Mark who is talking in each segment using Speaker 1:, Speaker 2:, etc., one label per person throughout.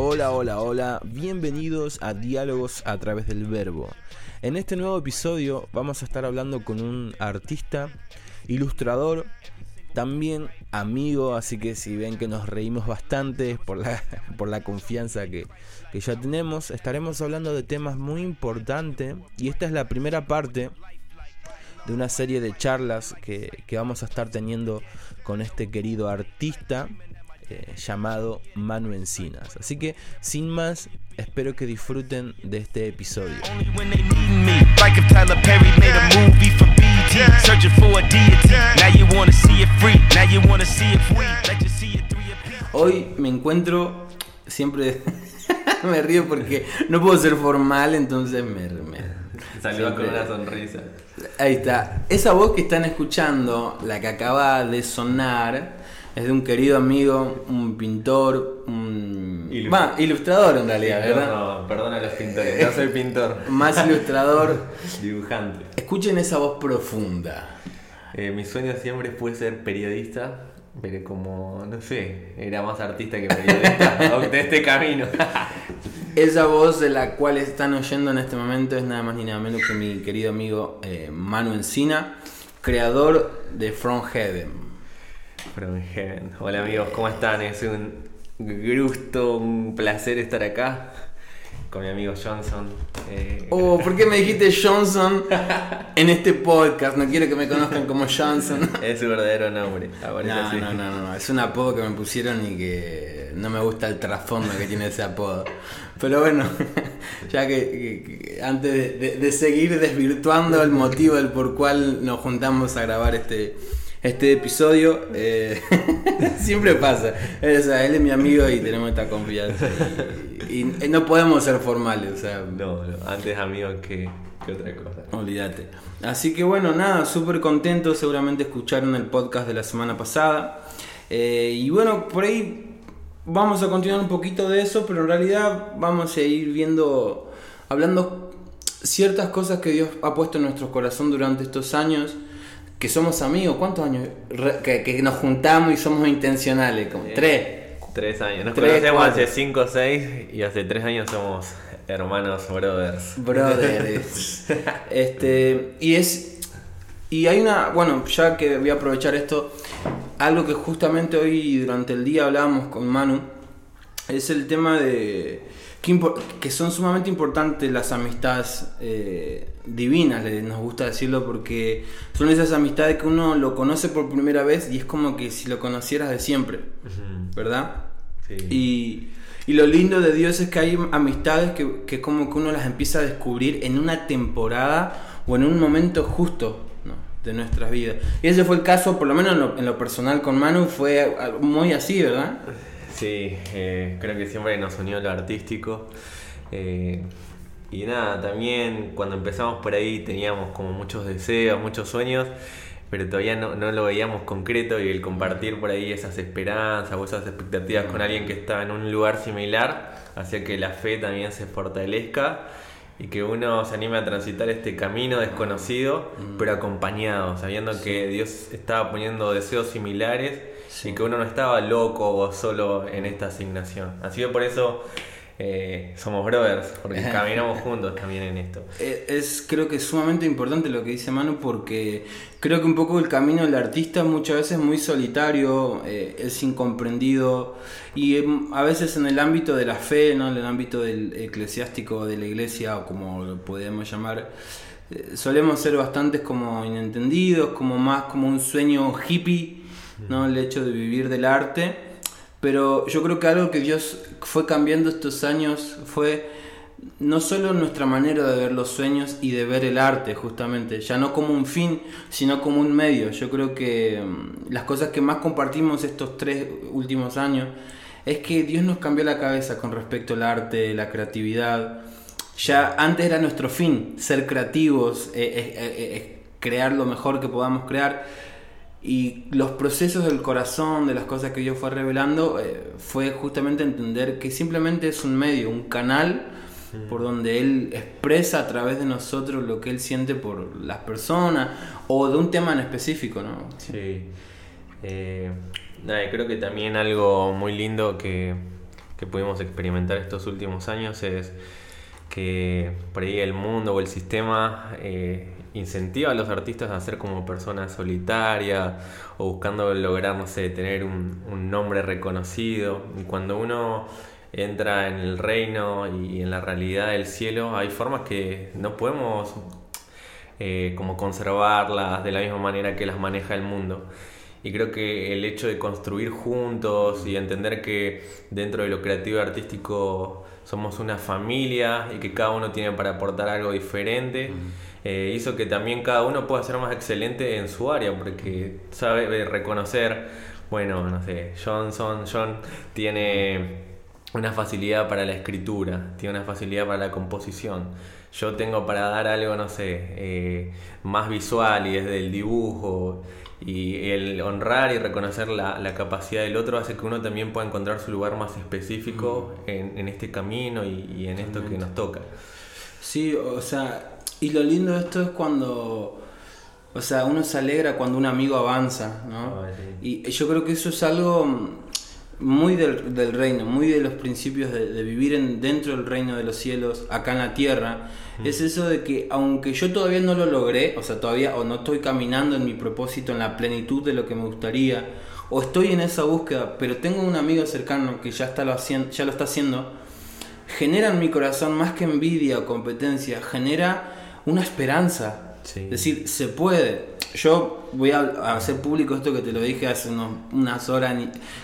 Speaker 1: Hola, hola, hola, bienvenidos a Diálogos a través del Verbo. En este nuevo episodio vamos a estar hablando con un artista, ilustrador, también amigo, así que si ven que nos reímos bastante por la, por la confianza que, que ya tenemos, estaremos hablando de temas muy importantes y esta es la primera parte de una serie de charlas que, que vamos a estar teniendo con este querido artista eh, llamado Manu Encinas. Así que, sin más, espero que disfruten de este episodio. Hoy me encuentro siempre... me río porque no puedo ser formal, entonces me... me-
Speaker 2: Salió con una sonrisa.
Speaker 1: Ahí está. Esa voz que están escuchando, la que acaba de sonar, es de un querido amigo, un pintor, un... Ilustrador en realidad, ¿verdad?
Speaker 2: No, perdona a los pintores, no soy pintor.
Speaker 1: Más ilustrador.
Speaker 2: Dibujante.
Speaker 1: Escuchen esa voz profunda.
Speaker 2: Eh, mi sueño siempre fue ser periodista, pero como, no sé, era más artista que periodista. Opté este camino.
Speaker 1: Esa voz de la cual están oyendo en este momento es nada más ni nada menos que mi querido amigo eh, Manu Encina, creador de From Heaven.
Speaker 2: From Heaven. Hola amigos, ¿cómo están? Es un gusto, un placer estar acá con mi amigo Johnson. Eh,
Speaker 1: Oh, ¿por qué me dijiste Johnson en este podcast? No quiero que me conozcan como Johnson.
Speaker 2: Es su verdadero nombre.
Speaker 1: No, no, no, no, no, es un apodo que me pusieron y que no me gusta el trasfondo que tiene ese apodo. Pero bueno, ya que, que- que antes de, de- de seguir desvirtuando el motivo del por cual nos juntamos a grabar este, este episodio, eh, siempre pasa. O sea, él es mi amigo y tenemos esta confianza. Y, y no podemos ser formales, o sea,
Speaker 2: No, no, antes amigo que, que otra cosa.
Speaker 1: Olvídate. Así que bueno, nada, súper contento. Seguramente escucharon el podcast de la semana pasada. Eh, y bueno, por ahí vamos a continuar un poquito de eso, pero en realidad vamos a ir viendo, hablando ciertas cosas que Dios ha puesto en nuestro corazón durante estos años. Que somos amigos, ¿cuántos años? Re- que, que nos juntamos y somos intencionales, como tres.
Speaker 2: Tres años. Nos
Speaker 1: Tres,
Speaker 2: conocemos
Speaker 1: cuatro.
Speaker 2: hace 5 o 6 y hace 3 años somos hermanos brothers.
Speaker 1: Brothers. este, y es. Y hay una. Bueno, ya que voy a aprovechar esto. Algo que justamente hoy durante el día hablábamos con Manu. Es el tema de. Que, que son sumamente importantes las amistades eh, divinas, le- nos gusta decirlo, porque son esas amistades que uno lo conoce por primera vez y es como que si lo conocieras de siempre, ¿verdad?
Speaker 2: Sí.
Speaker 1: Y, y lo lindo de Dios es que hay amistades que, que como que uno las empieza a descubrir en una temporada o en un momento justo de nuestras vidas. Y ese fue el caso, por lo menos en lo, en lo personal con Manu, fue muy así, ¿verdad?
Speaker 2: Sí, eh, creo que siempre nos unió lo artístico. Eh, y nada, también cuando empezamos por ahí teníamos como muchos deseos, muchos sueños, pero todavía no, no lo veíamos concreto y el compartir por ahí esas esperanzas o esas expectativas con alguien que estaba en un lugar similar hacía que la fe también se fortalezca y que uno se anime a transitar este camino desconocido, pero acompañado, sabiendo que Dios estaba poniendo deseos similares y que uno no estaba loco o solo en esta asignación. Así que por eso eh, somos brothers, porque caminamos juntos también en esto.
Speaker 1: Eh, Es creo que es sumamente importante lo que dice Manu porque creo que un poco el camino del artista muchas veces es muy solitario, eh, es incomprendido y a veces en el ámbito de la fe, ¿no? en el ámbito del eclesiástico de la iglesia o como lo podemos llamar, eh, solemos ser bastantes como inentendidos, como más como un sueño hippie, ¿no? el hecho de vivir del arte. Pero yo creo que algo que Dios fue cambiando estos años fue no solo nuestra manera de ver los sueños y de ver el arte, justamente, ya no como un fin, sino como un medio. Yo creo que mm, las cosas que más compartimos estos tres últimos años es que Dios nos cambió la cabeza con respecto al arte, la creatividad. Ya antes era nuestro fin, ser creativos, eh, eh, eh, crear lo mejor que podamos crear. Y los procesos del corazón, de las cosas que Dios fue revelando, eh, fue justamente entender que simplemente es un medio, un canal por donde Él expresa a través de nosotros lo que Él siente por las personas o de un tema en específico, ¿no?
Speaker 2: Sí. Eh, nada, creo que también algo muy lindo que, que pudimos experimentar estos últimos años es que por ahí el mundo o el sistema eh, incentiva a los artistas a ser como personas solitarias o buscando lograr, no sé, tener un, nombre reconocido. Y cuando uno entra en el reino y en la realidad del cielo, hay formas que no podemos eh, como conservarlas de la misma manera que las maneja el mundo. Y creo que el hecho de construir juntos y entender que dentro de lo creativo y artístico somos una familia y que cada uno tiene para aportar algo diferente, eh, hizo que también cada uno pueda ser más excelente en su área, porque sabe reconocer, bueno, no sé, Johnson, John tiene una facilidad para la escritura, tiene una facilidad para la composición. Yo tengo para dar algo, no sé, eh, más visual y desde el dibujo. Y el honrar y reconocer la, la, capacidad del otro hace que uno también pueda encontrar su lugar más específico mm. en, en, este camino y, y en esto que nos toca.
Speaker 1: Sí, o sea, y lo lindo de esto es cuando, o sea, uno se alegra cuando un amigo avanza, ¿no? Y yo creo que eso es algo muy del, del, reino, muy de los principios de, de, vivir en, dentro del reino de los cielos, acá en la tierra, mm. es eso de que aunque yo todavía no lo logré, o sea, todavía o no estoy caminando en mi propósito, en la plenitud de lo que me gustaría, o estoy en esa búsqueda, pero tengo un amigo cercano que ya, está lo, haciendo, ya lo está haciendo, genera en mi corazón más que envidia o competencia, genera una esperanza. Sí. Es decir, se puede yo voy a hacer público esto que te lo dije hace unos, unas horas,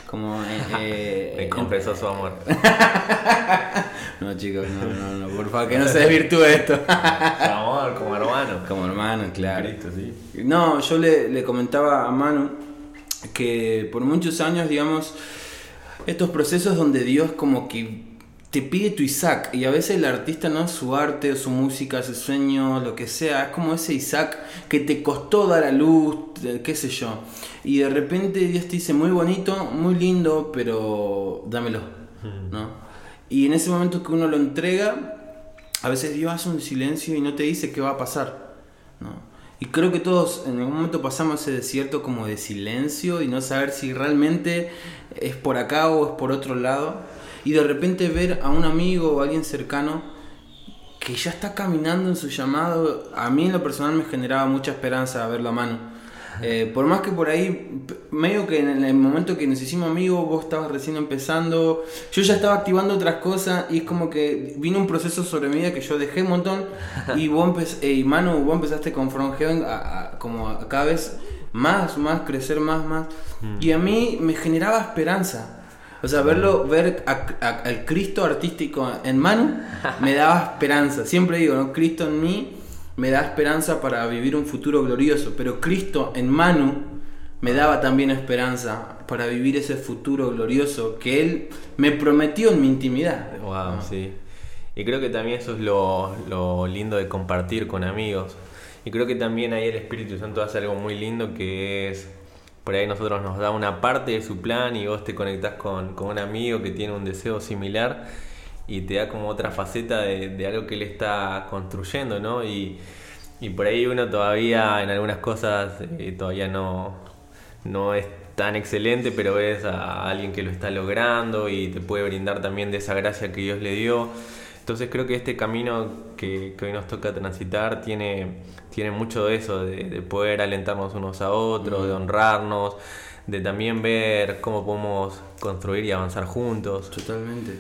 Speaker 1: como...
Speaker 2: Eh, Me confesó su amor.
Speaker 1: no, chicos, no, no, no, por favor, que no se desvirtúe esto.
Speaker 2: amor, como hermano.
Speaker 1: Como hermano, claro. Cristo, sí. No, yo le, le comentaba a Manu que por muchos años, digamos, estos procesos donde Dios como que te pide tu Isaac y a veces el artista no es su arte o su música, su sueño, lo que sea, es como ese Isaac que te costó dar a luz, qué sé yo. Y de repente Dios te dice muy bonito, muy lindo, pero dámelo, hmm. ¿no? Y en ese momento que uno lo entrega, a veces Dios hace un silencio y no te dice qué va a pasar, ¿no? Y creo que todos en algún momento pasamos ese desierto como de silencio y no saber si realmente es por acá o es por otro lado y de repente ver a un amigo o alguien cercano que ya está caminando en su llamado, a mí en lo personal me generaba mucha esperanza verlo a mano. Eh, por más que por ahí, medio que en el momento que nos hicimos amigos, vos estabas recién empezando, yo ya estaba activando otras cosas y es como que vino un proceso sobre mi vida que yo dejé un montón y vos eh, y Manu, vos empezaste con From Heaven a, como a cada vez más, más, crecer más, más. Mm. Y a mí me generaba esperanza. O sea, verlo, ver al Cristo artístico en Manu me daba esperanza. Siempre digo, ¿no? Cristo en mí me da esperanza para vivir un futuro glorioso. Pero Cristo en Manu me daba también esperanza para vivir ese futuro glorioso que Él me prometió en mi intimidad.
Speaker 2: Wow, sí. Y creo que también eso es lo, lo lindo de compartir con amigos. Y creo que también ahí el Espíritu Santo hace algo muy lindo que es por ahí nosotros nos da una parte de su plan y vos te conectás con, con un amigo que tiene un deseo similar y te da como otra faceta de, de algo que él está construyendo, ¿no? Y, y, por ahí uno todavía en algunas cosas eh, todavía no, no es tan excelente, pero ves a alguien que lo está logrando y te puede brindar también de esa gracia que Dios le dio. Entonces creo que este camino que, que hoy nos toca transitar tiene tiene mucho de eso, de, poder alentarnos unos a otros, de honrarnos, de también ver cómo podemos construir y avanzar juntos.
Speaker 1: Totalmente,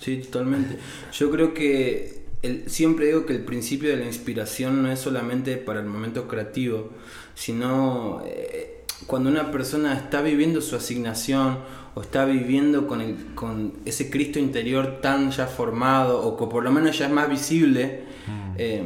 Speaker 1: sí, totalmente. Yo creo que el, siempre digo que el principio de la inspiración no es solamente para el momento creativo, sino eh, cuando una persona está viviendo su asignación o está viviendo con, el, con ese Cristo interior tan ya formado o que por lo menos ya es más visible, mm. eh,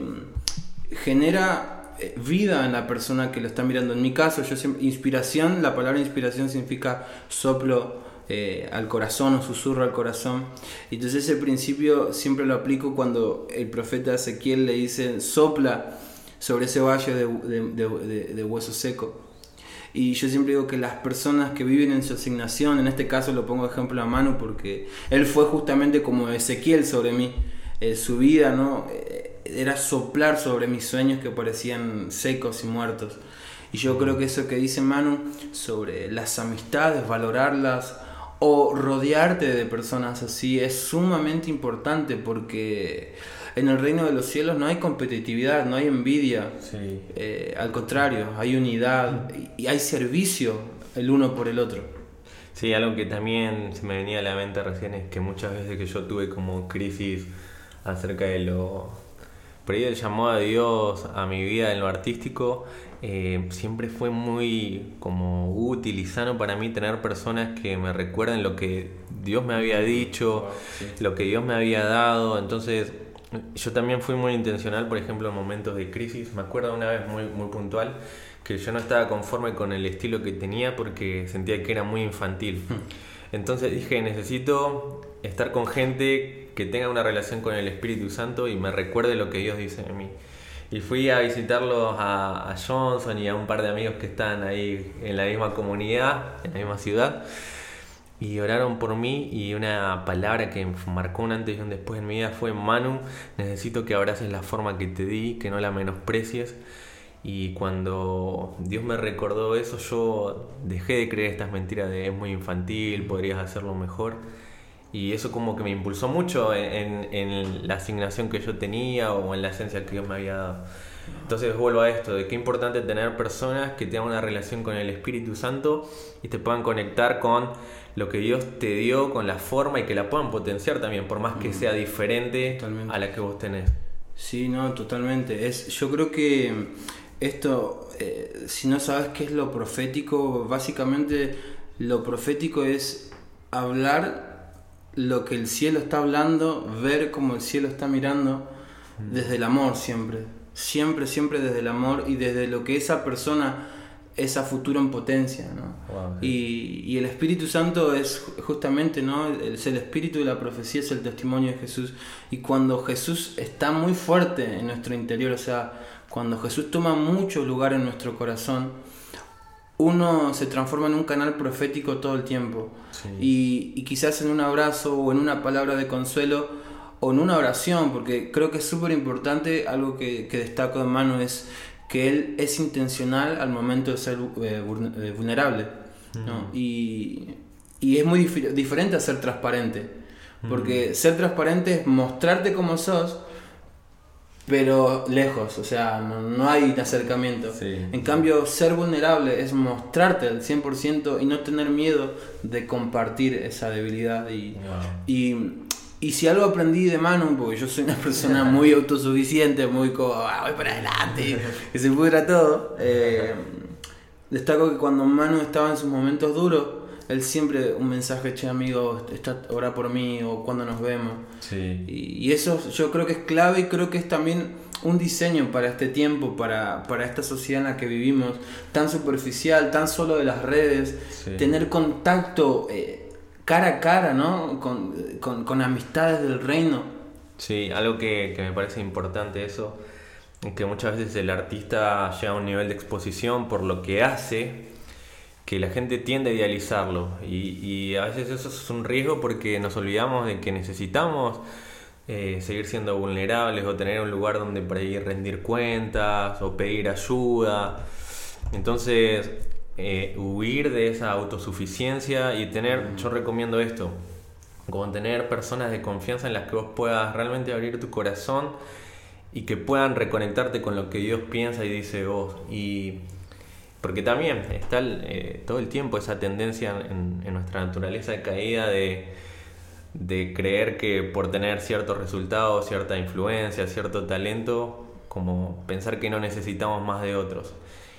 Speaker 1: genera eh, vida en la persona que lo está mirando. En mi caso, yo siempre, inspiración, la palabra inspiración significa soplo eh, al corazón o susurro al corazón. Y entonces ese principio siempre lo aplico cuando el profeta Ezequiel le dice sopla sobre ese valle de, de, de, hueso seco. Y yo siempre digo que las personas que viven en su asignación, en este caso lo pongo ejemplo a mano porque él fue justamente como Ezequiel sobre mí, eh, su vida, ¿no? era soplar sobre mis sueños que parecían secos y muertos. Y yo creo que eso que dice Manu sobre las amistades, valorarlas, o rodearte de personas así es sumamente importante porque en el reino de los cielos no hay competitividad, no hay envidia.
Speaker 2: Sí.
Speaker 1: Eh, al contrario, hay unidad y hay servicio el uno por el otro.
Speaker 2: Sí, algo que también se me venía a la mente recién es que muchas veces que yo tuve como crisis acerca de lo... Por ahí el llamado de Dios a mi vida en lo artístico, eh, siempre fue muy como útil y sano para mí tener personas que me recuerden lo que Dios me había dicho, lo que Dios me había dado. Entonces, yo también fui muy intencional, por ejemplo, en momentos de crisis. Me acuerdo una vez muy, muy puntual que yo no estaba conforme con el estilo que tenía porque sentía que era muy infantil. Entonces dije, necesito estar con gente que tenga una relación con el Espíritu Santo y me recuerde lo que Dios dice de mí. Y fui a visitarlos a, a Johnson y a un par de amigos que están ahí en la misma comunidad, en la misma ciudad y oraron por mí y una palabra que marcó un antes y un después en mi vida fue Manu, necesito que abraces la forma que te di, que no la menosprecies. Y cuando Dios me recordó eso, yo dejé de creer estas mentiras de es muy infantil, podrías hacerlo mejor. Y eso como que me impulsó mucho en, en la asignación que yo tenía o en la esencia que Dios me había dado. Entonces vuelvo a esto, de qué importante tener personas que tengan una relación con el Espíritu Santo y te puedan conectar con lo que Dios te dio, con la forma y que la puedan potenciar también, por más que sea diferente a la que vos tenés.
Speaker 1: Sí, no, totalmente. Es, yo creo que esto, eh, si no sabes qué es lo profético, básicamente lo profético es hablar lo que el cielo está hablando, ver cómo el cielo está mirando, desde el amor siempre. Siempre, siempre desde el amor y desde lo que esa persona esa futuro en potencia, ¿no? y, y, el Espíritu Santo es justamente, ¿no? Es el espíritu de la profecía, es el testimonio de Jesús. Y cuando Jesús está muy fuerte en nuestro interior, o sea, cuando Jesús toma mucho lugar en nuestro corazón, uno se transforma en un canal profético todo el tiempo. Y, y, quizás en un abrazo o en una palabra de consuelo o en una oración, porque creo que es súper importante, algo que, que destaco de mano es que él es intencional al momento de ser eh, eh, vulnerable. y, y, es muy diferente a ser transparente. Porque ser transparente es mostrarte como sos, pero lejos, o sea, no, hay acercamiento. En cambio, ser vulnerable es mostrarte al 100% y no tener miedo de compartir esa debilidad. Y, y y si algo aprendí de Manu, porque yo soy una persona muy autosuficiente, muy como, ah, voy para adelante, que se pudra todo, eh, destaco que cuando Manu estaba en sus momentos duros, él siempre un mensaje, che amigo, está, ora por mí o cuando nos vemos. Y, eso yo creo que es clave y creo que es también un diseño para este tiempo, para, para esta sociedad en la que vivimos, tan superficial, tan solo de las redes, tener contacto. Eh, cara a cara, ¿no? Con, amistades del reino.
Speaker 2: Sí, algo que, me parece importante eso, que muchas veces el artista llega a un nivel de exposición por lo que hace, que la gente tiende a idealizarlo. Y, a veces eso es un riesgo porque nos olvidamos de que necesitamos eh, seguir siendo vulnerables o tener un lugar donde por ahí rendir cuentas o pedir ayuda. Entonces, eh, huir de esa autosuficiencia y tener, yo recomiendo esto, como tener personas de confianza en las que vos puedas realmente abrir tu corazón y que puedan reconectarte con lo que Dios piensa y dice vos. Y porque también está eh, todo el tiempo esa tendencia en, nuestra naturaleza de caída de, de creer que por tener ciertos resultados, cierta influencia, cierto talento, como pensar que no necesitamos más de otros.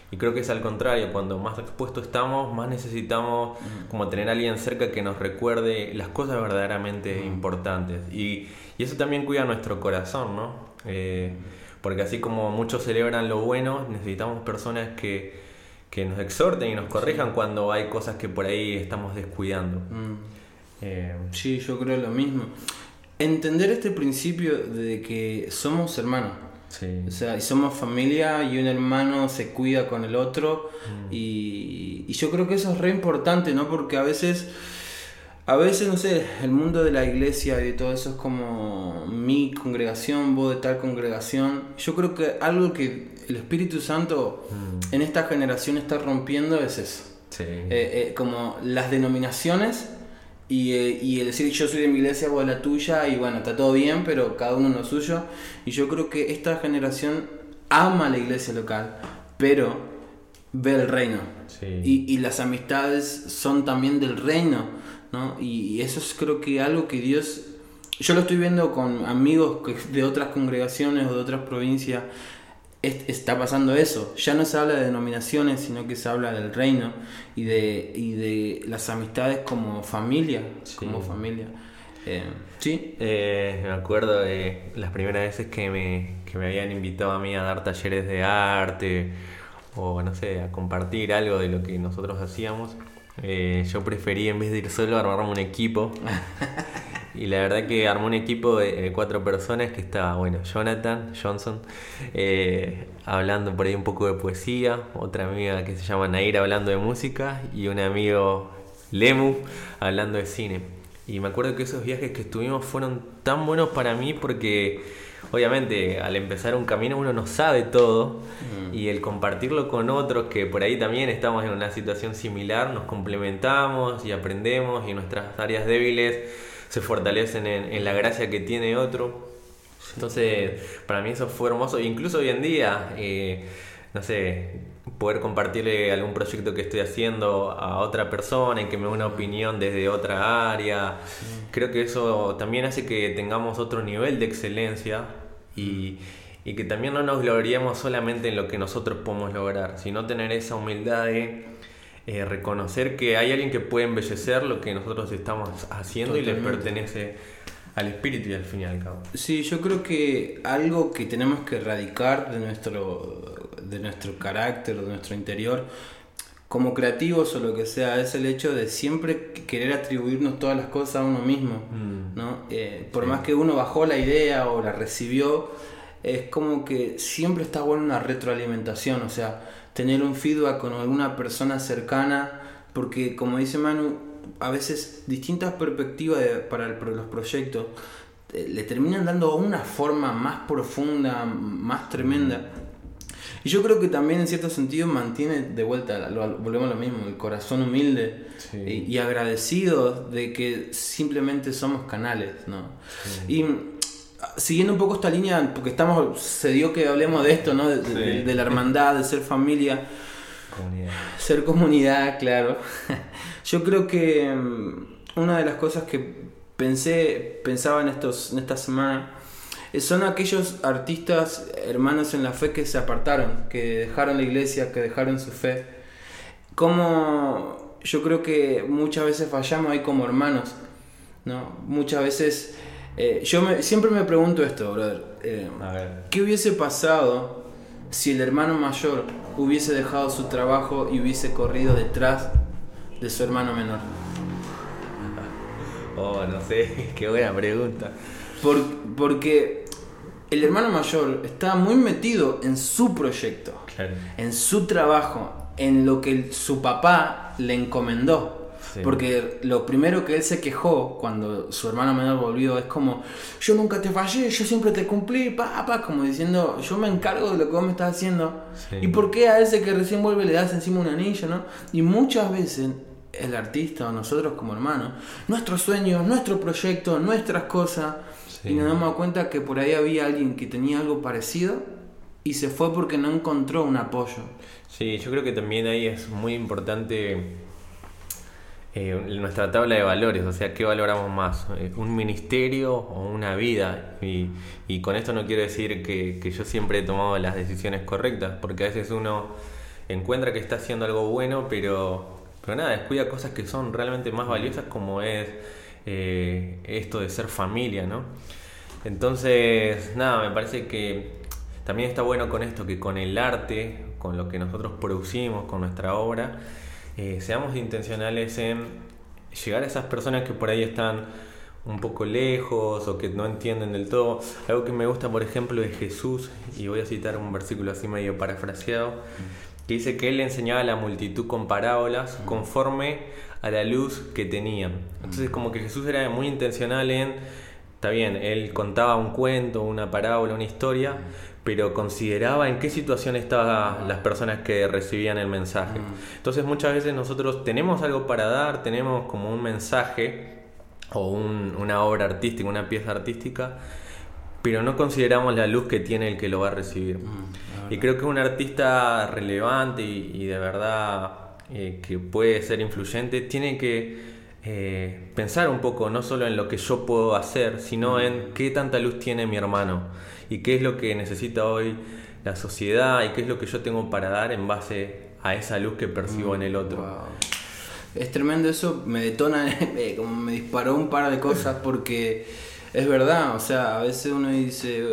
Speaker 2: Y creo que es al contrario, cuando más expuestos estamos, más necesitamos como tener a alguien cerca que nos recuerde las cosas verdaderamente importantes. Y, y, eso también cuida nuestro corazón, ¿no? Eh, porque así como muchos celebran lo bueno, necesitamos personas que, que, nos exhorten y nos corrijan cuando hay cosas que por ahí estamos descuidando.
Speaker 1: Eh, sí, yo creo lo mismo. Entender este principio de que somos hermanos o sea, y somos familia y un hermano se cuida con el otro. Mm. Y, y, yo creo que eso es re importante, ¿no? Porque a veces, a veces, no sé, el mundo de la iglesia y de todo eso es como mi congregación, vos de tal congregación. Yo creo que algo que el Espíritu Santo mm. en esta generación está rompiendo es eso. Eh, eh, como las denominaciones Y, eh, y el decir yo soy de mi iglesia, de la tuya, y bueno, está todo bien, pero cada uno en lo suyo. Y yo creo que esta generación ama la iglesia local, pero ve el reino.
Speaker 2: Sí.
Speaker 1: Y, y las amistades son también del reino, ¿no? Y, y eso es creo que algo que Dios... Yo lo estoy viendo con amigos de otras congregaciones o de otras provincias. Es- está pasando eso. Ya no se habla de denominaciones, sino que se habla del reino y de, y de las amistades como familia.
Speaker 2: Sí.
Speaker 1: Como familia. Eh, sí,
Speaker 2: Eh, me acuerdo de las primeras veces que me, que me habían invitado a mí a dar talleres de arte o no sé, a compartir algo de lo que nosotros hacíamos. Eh, yo preferí en vez de ir solo armarme un equipo. Y la verdad que armé un equipo de, de cuatro personas que estaba, bueno, Jonathan Johnson eh, hablando por ahí un poco de poesía, otra amiga que se llama Naira hablando de música y un amigo Lemu hablando de cine. Y me acuerdo que esos viajes que estuvimos fueron tan buenos para mí porque obviamente al empezar un camino uno no sabe todo y el compartirlo con otros que por ahí también estamos en una situación similar, nos complementamos y aprendemos y nuestras áreas débiles se fortalecen en, en la gracia que tiene otro. Entonces, para mí eso fue hermoso. Incluso hoy en día, eh, no sé, poder compartirle algún proyecto que estoy haciendo a otra persona y que me dé una opinión desde otra área. Creo que eso también hace que tengamos otro nivel de excelencia y, y que también no nos gloriemos solamente en lo que nosotros podemos lograr, sino tener esa humildad de eh, reconocer que hay alguien que puede embellecer lo que nosotros estamos haciendo y le pertenece al espíritu y al fin y al cabo.
Speaker 1: Sí, yo creo que algo que tenemos que erradicar de nuestro, de nuestro carácter, de nuestro interior, como creativos o lo que sea, es el hecho de siempre querer atribuirnos todas las cosas a uno mismo.
Speaker 2: Mm.
Speaker 1: ¿no? Eh, por
Speaker 2: Sí.
Speaker 1: más que uno bajó la idea o la recibió, es como que siempre está bueno una retroalimentación, o sea, tener un feedback con alguna persona cercana, porque como dice Manu, a veces distintas perspectivas de- para el los proyectos eh, le terminan dando una forma más profunda, más tremenda. Y yo creo que también en cierto sentido mantiene de vuelta, lo- volvemos a lo mismo, el corazón humilde
Speaker 2: Sí.
Speaker 1: y, y agradecido de que simplemente somos canales, ¿no? Y mm, siguiendo un poco esta línea, porque estamos, se dio que hablemos de esto, ¿no? De, de-
Speaker 2: Sí.
Speaker 1: de la hermandad, de ser familia,
Speaker 2: Comunidad.
Speaker 1: ser comunidad, claro. Yo creo que mm, una de las cosas que pensé, pensaba en, estos, en esta semana, eh, son aquellos artistas, hermanos en la fe que se apartaron, que dejaron la iglesia, que dejaron su fe. Como yo creo que muchas veces fallamos ahí como hermanos, ¿no? Muchas veces, eh, yo me- siempre me pregunto esto, brother. eh,
Speaker 2: A ver.
Speaker 1: ¿Qué hubiese pasado si el hermano mayor hubiese dejado su trabajo y hubiese corrido detrás de su hermano menor?
Speaker 2: Oh, no sé, qué buena pregunta.
Speaker 1: Por- porque el hermano mayor estaba muy metido en su proyecto,
Speaker 2: Claro.
Speaker 1: en su trabajo, en lo que su papá le encomendó.
Speaker 2: Sí.
Speaker 1: Porque lo primero que él se quejó cuando su hermano menor volvió es como, yo nunca te fallé, yo siempre te cumplí, papá, como diciendo, yo me encargo de lo que vos me estás haciendo.
Speaker 2: Sí.
Speaker 1: ¿Y por qué a ese que recién vuelve le das encima un anillo, no? Y muchas veces el artista o nosotros como hermanos, nuestros sueños, nuestro proyecto, nuestras cosas,
Speaker 2: Sí.
Speaker 1: y nos damos cuenta que por ahí había alguien que tenía algo parecido y se fue porque no encontró un apoyo.
Speaker 2: Sí, yo creo que también ahí es muy importante eh, nuestra tabla de valores, o sea, ¿qué valoramos más? Eh, ¿Un ministerio o una vida? Y, con esto no quiero decir que, que yo siempre he tomado las decisiones correctas, porque a veces uno encuentra que está haciendo algo bueno, pero, pero nada, descuida cosas que son realmente más valiosas como es eh, esto de ser familia, ¿no? Entonces, nada, me parece que también está bueno con esto, que con el arte, con lo que nosotros producimos, con nuestra obra, eh, seamos intencionales en llegar a esas personas que por ahí están un poco lejos o que no entienden del todo. Algo que me gusta, por ejemplo, de Jesús, y voy a citar un versículo así medio parafraseado, que dice que él enseñaba a la multitud con parábolas conforme a la luz que tenían. Entonces como que Jesús era muy intencional en, está bien, él contaba un cuento, una parábola, una historia, pero consideraba en qué situación estaban las personas que recibían el mensaje. Entonces muchas veces nosotros tenemos algo para dar, tenemos como un mensaje, o un- una obra artística, una pieza artística, pero no consideramos la luz que tiene el que lo va a recibir. y creo que un artista relevante y, y de verdad eh, que puede ser influyente tiene que eh, pensar un poco no solo en lo que yo puedo hacer, sino en qué tanta luz tiene mi hermano y qué es lo que necesita hoy la sociedad y qué es lo que yo tengo para dar en base a esa luz que percibo en el otro.
Speaker 1: Wow. Es tremendo eso, me detona, como me disparó un par de cosas porque es verdad, o sea, a veces uno dice,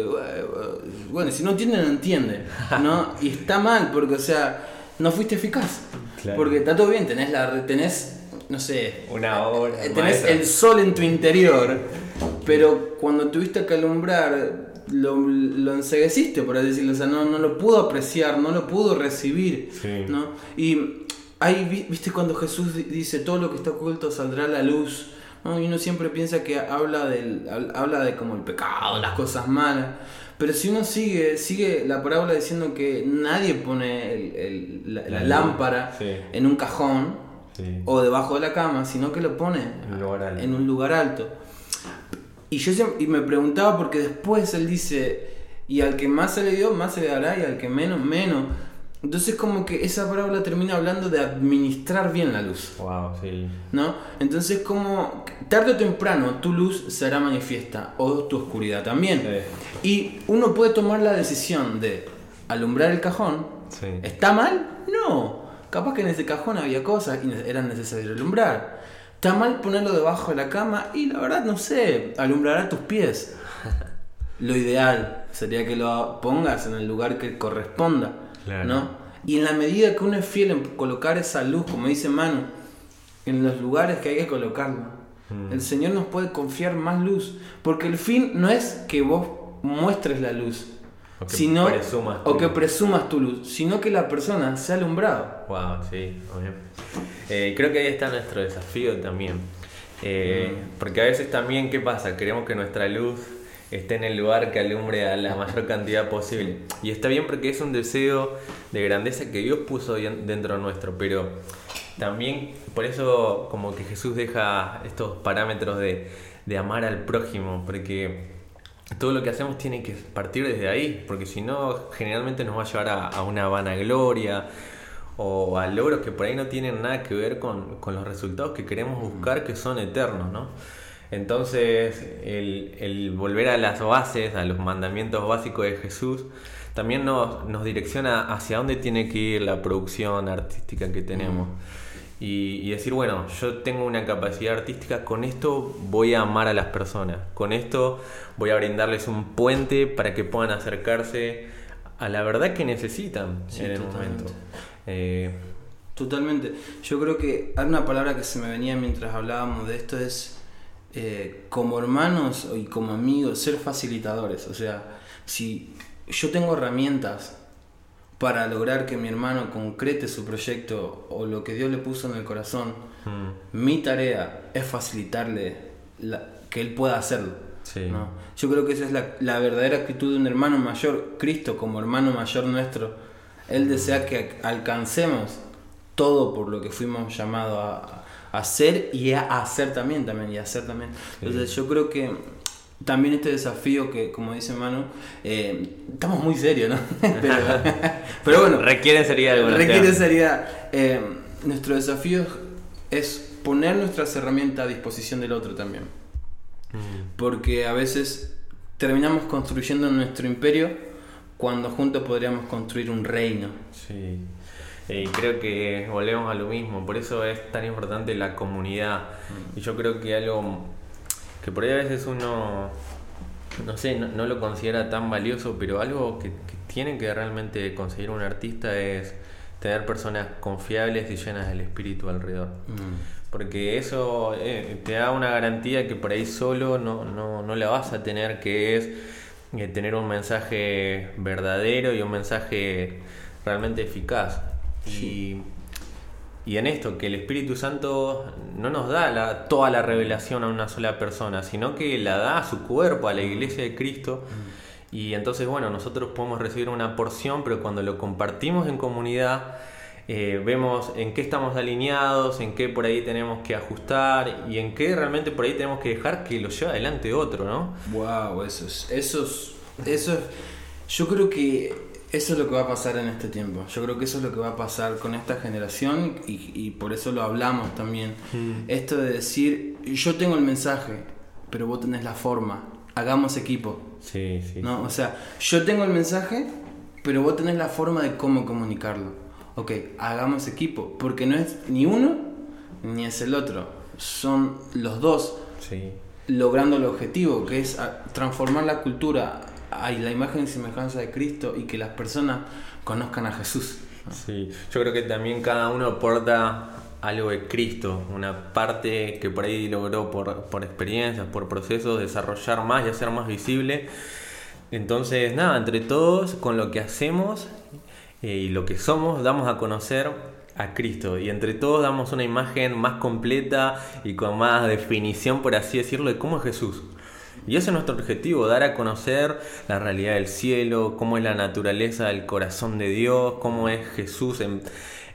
Speaker 1: bueno, si no entiende, no entiende, ¿no? Y está mal porque, o sea, no fuiste eficaz.
Speaker 2: Claro.
Speaker 1: Porque está todo bien, tenés, la, tenés no sé,
Speaker 2: Una obra
Speaker 1: tenés
Speaker 2: maestra.
Speaker 1: el sol en tu interior, pero cuando tuviste que alumbrar, lo, lo ensegueciste, por así decirlo, o sea, no, no lo pudo apreciar, no lo pudo recibir,
Speaker 2: Sí.
Speaker 1: ¿no? Y ahí, vi- viste cuando Jesús di- dice, todo lo que está oculto saldrá a la luz, ¿no? Y uno siempre piensa que habla, del, hab- habla de como el pecado, las cosas malas. Pero si uno sigue, sigue la parábola diciendo que nadie pone el- el- la, la
Speaker 2: La luz,
Speaker 1: lámpara
Speaker 2: sí.
Speaker 1: en un cajón,
Speaker 2: Sí.
Speaker 1: o debajo de la cama, sino que lo pone
Speaker 2: lugar
Speaker 1: en un lugar alto. Y yo siempre- y me preguntaba porque después él dice, y al que más se le dio, más se le dará, y al que menos, menos. Entonces como que esa parábola termina hablando de administrar bien la luz.
Speaker 2: Wow, sí.
Speaker 1: ¿No? Entonces como tarde o temprano tu luz será manifiesta o tu oscuridad también. Y uno puede tomar la decisión de alumbrar el cajón.
Speaker 2: Sí.
Speaker 1: ¿Está mal? No. Capaz que en ese cajón había cosas y ne- era necesario alumbrar. ¿Está mal ponerlo debajo de la cama? Y la verdad no sé, alumbrará tus pies. Lo ideal sería que lo pongas en el lugar que corresponda,
Speaker 2: Claro.
Speaker 1: ¿no? Y en la medida que uno es fiel en colocar esa luz, como dice Manu, en los lugares que hay que colocarla, el Señor nos puede confiar más luz, porque el fin no es que vos muestres la luz,
Speaker 2: O que
Speaker 1: sino
Speaker 2: presumas
Speaker 1: o
Speaker 2: tu
Speaker 1: que
Speaker 2: luz.
Speaker 1: presumas tu luz, sino que la persona sea alumbrada.
Speaker 2: Wow, sí, obvio. Eh, creo que ahí está nuestro desafío también. Eh, Porque a veces también, ¿qué pasa? Queremos que nuestra luz esté en el lugar que alumbre a la mayor cantidad posible. Y está bien porque es un deseo de grandeza que Dios puso dentro nuestro, pero también por eso como que Jesús deja estos parámetros de, de amar al prójimo, porque todo lo que hacemos tiene que partir desde ahí, porque si no, generalmente nos va a llevar a, a una vanagloria o a logros que por ahí no tienen nada que ver con, con los resultados que queremos buscar, que son eternos, ¿no? Entonces, el, el volver a las bases, a los mandamientos básicos de Jesús, también nos, nos direcciona hacia dónde tiene que ir la producción artística que tenemos. Y, y decir, bueno, yo tengo una capacidad artística, con esto voy a amar a las personas, con esto voy a brindarles un puente para que puedan acercarse a la verdad que necesitan
Speaker 1: Sí,
Speaker 2: en el
Speaker 1: totalmente.
Speaker 2: momento. Eh,
Speaker 1: Totalmente. Yo creo que hay una palabra que se me venía mientras hablábamos de esto es eh, como hermanos y como amigos ser facilitadores. O sea, si yo tengo herramientas para lograr que mi hermano concrete su proyecto o lo que Dios le puso en el corazón,
Speaker 2: mm,
Speaker 1: mi tarea es facilitarle la- que él pueda hacerlo.
Speaker 2: Sí.
Speaker 1: ¿no? Yo creo que esa es la, la verdadera actitud de un hermano mayor, Cristo como hermano mayor nuestro. Él desea que alcancemos todo por lo que fuimos llamados a, a hacer y a hacer también, también y a hacer también. Entonces yo creo que también este desafío que, como dice Manu, eh, estamos muy serios, ¿no? pero, pero bueno,
Speaker 2: requiere seriedad
Speaker 1: requiere seriedad. Eh, nuestro desafío es poner nuestras herramientas a disposición del otro también.
Speaker 2: Mm,
Speaker 1: Porque a veces terminamos construyendo nuestro imperio cuando juntos podríamos construir un reino.
Speaker 2: Sí. Y creo que volvemos a lo mismo, por eso es tan importante la comunidad. Y yo creo que algo que por ahí a veces uno, no sé, no, no lo considera tan valioso, pero algo que, que tiene que realmente conseguir un artista es tener personas confiables y llenas del espíritu alrededor. Porque eso eh, te da una garantía que por ahí solo no, no, no la vas a tener, que es eh, tener un mensaje verdadero y un mensaje realmente eficaz. Y, y en esto, que el Espíritu Santo no nos da la- toda la revelación a una sola persona, sino que la da a su cuerpo, a la iglesia de Cristo. Y entonces, bueno, nosotros podemos recibir una porción, pero cuando lo compartimos en comunidad, eh, vemos en qué estamos alineados, en qué por ahí tenemos que ajustar y en qué realmente por ahí tenemos que dejar que lo lleve adelante otro, ¿no?
Speaker 1: Wow, eso es, eso es, eso es, yo creo que eso es lo que va a pasar en este tiempo. Yo creo que eso es lo que va a pasar con esta generación y, y por eso lo hablamos también.
Speaker 2: Mm.
Speaker 1: Esto de decir, yo tengo el mensaje, pero vos tenés la forma. Hagamos equipo.
Speaker 2: Sí, sí.
Speaker 1: ¿no? O sea, yo tengo el mensaje, pero vos tenés la forma de cómo comunicarlo. Ok, hagamos equipo, porque no es ni uno ni es el otro. Son los dos
Speaker 2: Sí.
Speaker 1: logrando el objetivo, que es transformar la cultura a la imagen y semejanza de Cristo y que las personas conozcan a Jesús.
Speaker 2: Sí, yo creo que también cada uno aporta algo de Cristo, una parte que por ahí logró por, por experiencias, por procesos, desarrollar más y hacer más visible. Entonces, nada, entre todos, con lo que hacemos eh, y lo que somos, damos a conocer a Cristo. Y entre todos damos una imagen más completa y con más definición, por así decirlo, de cómo es Jesús. Y ese es nuestro objetivo, dar a conocer la realidad del cielo, cómo es la naturaleza del corazón de Dios, cómo es Jesús en,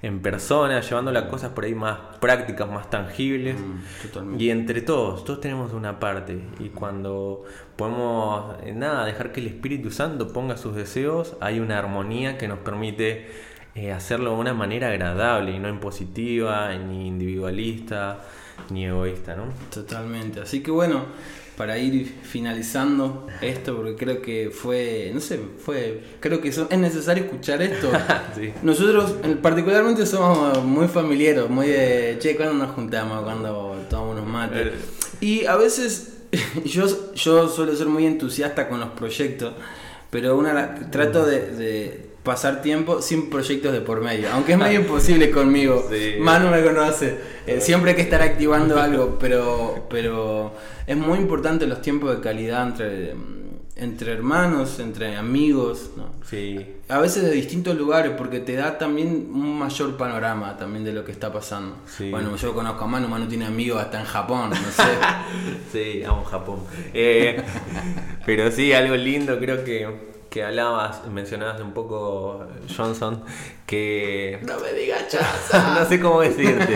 Speaker 2: en persona, llevando las cosas por ahí más prácticas, más tangibles.
Speaker 1: Mm.
Speaker 2: Y entre todos, todos tenemos una parte. Y cuando podemos, eh, nada, dejar que el Espíritu Santo ponga sus deseos, hay una armonía que nos permite eh, hacerlo de una manera agradable y no impositiva, ni individualista, ni egoísta, ¿no?
Speaker 1: Totalmente. Así que bueno, para ir finalizando esto, porque creo que fue, no sé, fue, creo que es necesario escuchar esto.
Speaker 2: Sí.
Speaker 1: Nosotros en- particularmente somos muy familiares, muy de, che, cuando nos juntamos, cuando tomamos unos mates.
Speaker 2: Eh.
Speaker 1: Y a veces yo, yo suelo ser muy entusiasta con los proyectos, pero una, trato de, de pasar tiempo sin proyectos de por medio, aunque es medio imposible conmigo.
Speaker 2: Sí.
Speaker 1: Manu me conoce, eh, siempre hay que estar activando algo, pero, pero es muy importante los tiempos de calidad entre, entre hermanos, entre amigos, ¿no?
Speaker 2: Sí,
Speaker 1: A veces de distintos lugares, porque te da también un mayor panorama también de lo que está pasando.
Speaker 2: Sí.
Speaker 1: Bueno, yo conozco a Manu, Manu tiene amigos hasta en Japón, no sé.
Speaker 2: Sí, amo Japón. Eh, pero sí, algo lindo, creo que, que hablabas, mencionabas un poco Johnson, que...
Speaker 1: no me digas
Speaker 2: no sé cómo decirte.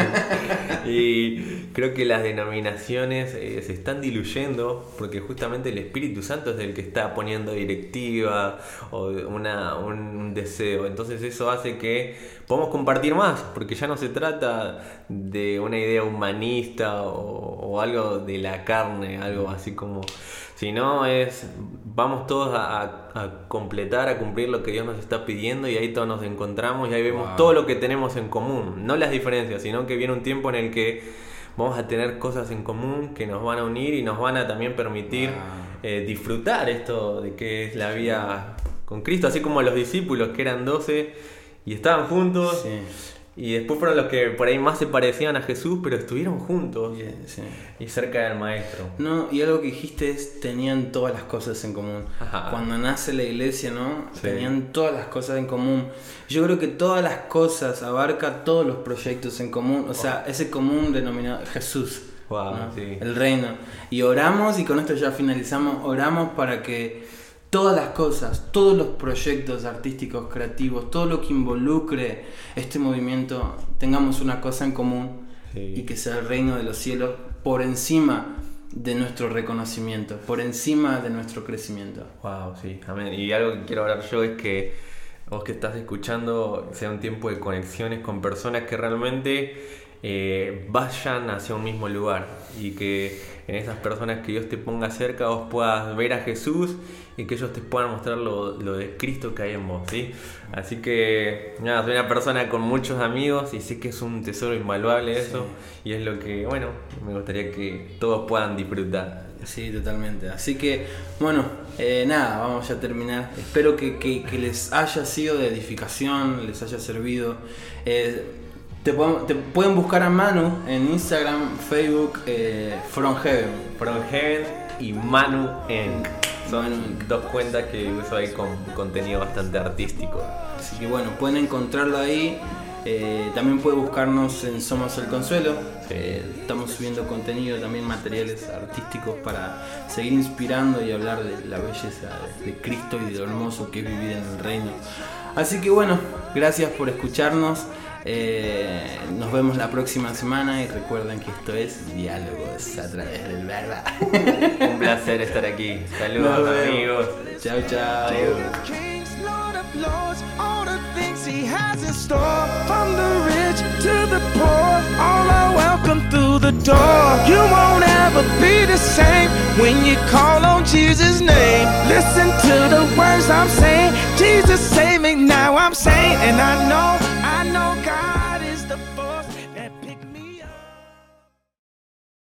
Speaker 2: Y creo que las denominaciones eh, se están diluyendo porque justamente el Espíritu Santo es el que está poniendo directiva o una, un deseo. Entonces eso hace que podamos compartir más, porque ya no se trata de una idea humanista o, o algo de la carne, algo así como... Sino es, vamos todos a, a- a completar, a cumplir lo que Dios nos está pidiendo y ahí todos nos encontramos y ahí vemos
Speaker 1: Wow.
Speaker 2: todo lo que tenemos en común, no las diferencias, sino que viene un tiempo en el que vamos a tener cosas en común que nos van a unir y nos van a también permitir
Speaker 1: Wow.
Speaker 2: eh, disfrutar esto de que es la vida con Cristo, así como los discípulos que eran 12 y estaban juntos
Speaker 1: Sí,
Speaker 2: y después fueron los que por ahí más se parecían a Jesús, pero estuvieron juntos
Speaker 1: yeah, sí.
Speaker 2: y cerca del Maestro.
Speaker 1: No, y algo que dijiste es, tenían todas las cosas en común.
Speaker 2: Ajá.
Speaker 1: Cuando nace la iglesia, ¿no?
Speaker 2: Sí.
Speaker 1: Tenían todas las cosas en común. Yo creo que todas las cosas abarca todos los proyectos en común. O sea, ese común denominado Jesús.
Speaker 2: Wow,
Speaker 1: ¿no?
Speaker 2: sí.
Speaker 1: El reino. Y oramos, y con esto ya finalizamos, oramos para que todas las cosas, todos los proyectos artísticos, creativos, todo lo que involucre este movimiento, tengamos una cosa en común
Speaker 2: Sí.
Speaker 1: y que sea el reino de los cielos por encima de nuestro reconocimiento, por encima de nuestro crecimiento.
Speaker 2: Wow, sí, amén. Y algo que quiero hablar yo es que vos que estás escuchando sea un tiempo de conexiones con personas que realmente eh, vayan hacia un mismo lugar y que en esas personas que Dios te ponga cerca vos puedas ver a Jesús y que ellos te puedan mostrar lo, lo de Cristo que hay en vos, ¿sí? Así que, nada, soy una persona con muchos amigos y sé que es un tesoro invaluable eso y es lo que, bueno, me gustaría que todos puedan disfrutar.
Speaker 1: Sí, totalmente. Así que, bueno, eh, nada, vamos ya a terminar. Espero que, que- que les haya sido de edificación, les haya servido. Eh, te, pueden buscar a Manu en Instagram, Facebook, eh, From Heaven.
Speaker 2: From Heaven y Manu Eng. Son
Speaker 1: Manu
Speaker 2: dos cuentas que uso ahí con contenido bastante artístico.
Speaker 1: Así que bueno, pueden encontrarlo ahí. Eh, también puede buscarnos en Somos el Consuelo. Eh, estamos subiendo contenido, también materiales artísticos para seguir inspirando y hablar de la belleza de Cristo y de lo hermoso que es vivir en el reino. Así que bueno, gracias por escucharnos. Eh, nos vemos la próxima semana y recuerden que esto es Diálogos a través del verdad.
Speaker 2: Un placer estar aquí. Saludos
Speaker 1: Nos vemos.
Speaker 2: amigos.
Speaker 1: Chao, chao.
Speaker 3: Kings, Lord of Lords, all the things He has in store. From the rich to the poor, all are welcome through the door. You won't ever be the same when you call on Jesus' name. Listen to the words I'm saying. Jesus save me now. I'm saying, and I know